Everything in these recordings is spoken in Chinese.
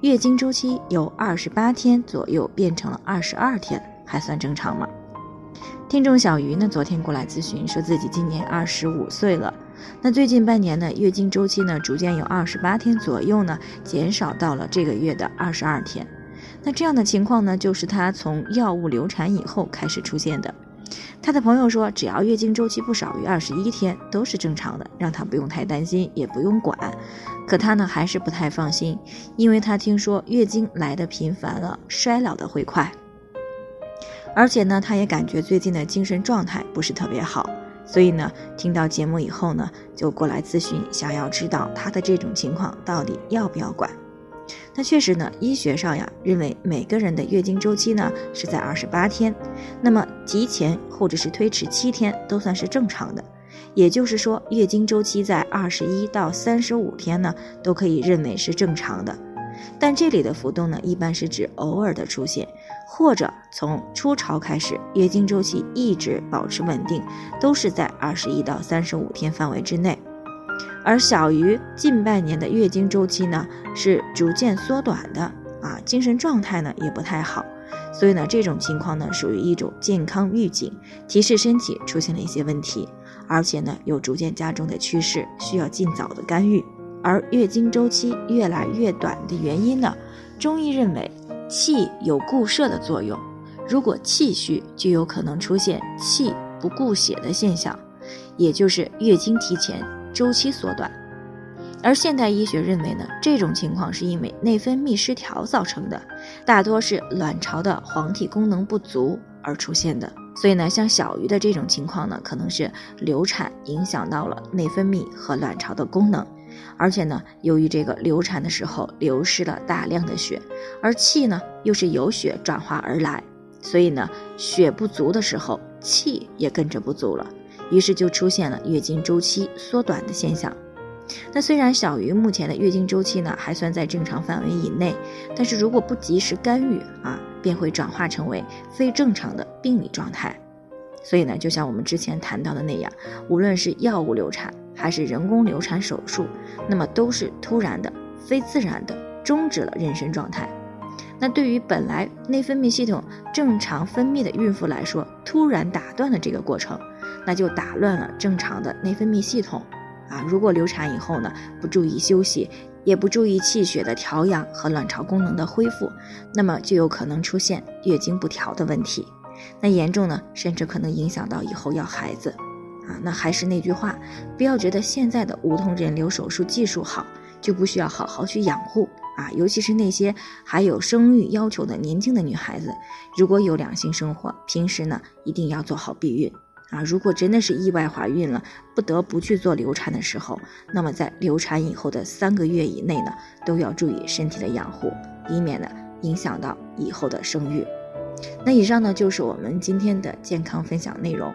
月经周期由二十八天左右变成了二十二天，还算正常吗？听众小鱼呢，昨天过来咨询，说自己今年二十五岁了，那最近半年呢，月经周期呢，逐渐由二十八天左右呢，减少到了这个月的二十二天。那这样的情况呢，就是她从药物流产以后开始出现的。她的朋友说，只要月经周期不少于二十一天，都是正常的，让她不用太担心，也不用管。可她呢还是不太放心，因为她听说月经来的频繁了，衰老的会快。而且呢，她也感觉最近的精神状态不是特别好，所以呢，听到节目以后呢，就过来咨询，想要知道她的这种情况到底要不要管。那确实呢，医学上呀认为每个人的月经周期呢是在二十八天，那么提前或者是推迟七天都算是正常的。也就是说，月经周期在二十一到三十五天呢，都可以认为是正常的。但这里的浮动呢，一般是指偶尔的出现，或者从初潮开始，月经周期一直保持稳定，都是在二十一到三十五天范围之内。而小于近半年的月经周期呢，是逐渐缩短的啊，精神状态呢也不太好。所以呢，这种情况呢，属于一种健康预警，提示身体出现了一些问题。而且呢，有逐渐加重的趋势，需要尽早的干预。而月经周期越来越短的原因呢，中医认为气有固摄的作用，如果气虚，就有可能出现气不固血的现象，也就是月经提前，周期缩短。而现代医学认为呢，这种情况是因为内分泌失调造成的，大多是卵巢的黄体功能不足而出现的。所以呢，像小鱼的这种情况呢，可能是流产影响到了内分泌和卵巢的功能，而且呢，由于这个流产的时候流失了大量的血，而气呢又是由血转化而来，所以呢，血不足的时候，气也跟着不足了，于是就出现了月经周期缩短的现象。那虽然小鱼目前的月经周期呢还算在正常范围以内，但是如果不及时干预啊，便会转化成为非正常的病理状态。所以呢，就像我们之前谈到的那样，无论是药物流产还是人工流产手术，那么都是突然的、非自然的终止了妊娠状态。那对于本来内分泌系统正常分泌的孕妇来说，突然打断了这个过程，那就打乱了正常的内分泌系统。啊，如果流产以后呢，不注意休息，也不注意气血的调养和卵巢功能的恢复，那么就有可能出现月经不调的问题。那严重呢，甚至可能影响到以后要孩子。啊，那还是那句话，不要觉得现在的无痛人流手术技术好，就不需要好好去养护啊。尤其是那些还有生育要求的年轻的女孩子，如果有两性生活，平时呢一定要做好避孕。啊，如果真的是意外怀孕了，不得不去做流产的时候，那么在流产以后的三个月以内呢，都要注意身体的养护，以免呢影响到以后的生育。那以上呢就是我们今天的健康分享内容，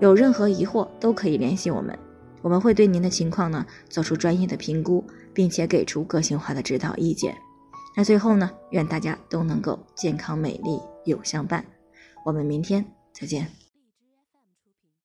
有任何疑惑都可以联系我们，我们会对您的情况呢做出专业的评估，并且给出个性化的指导意见。那最后呢，愿大家都能够健康美丽有相伴，我们明天再见。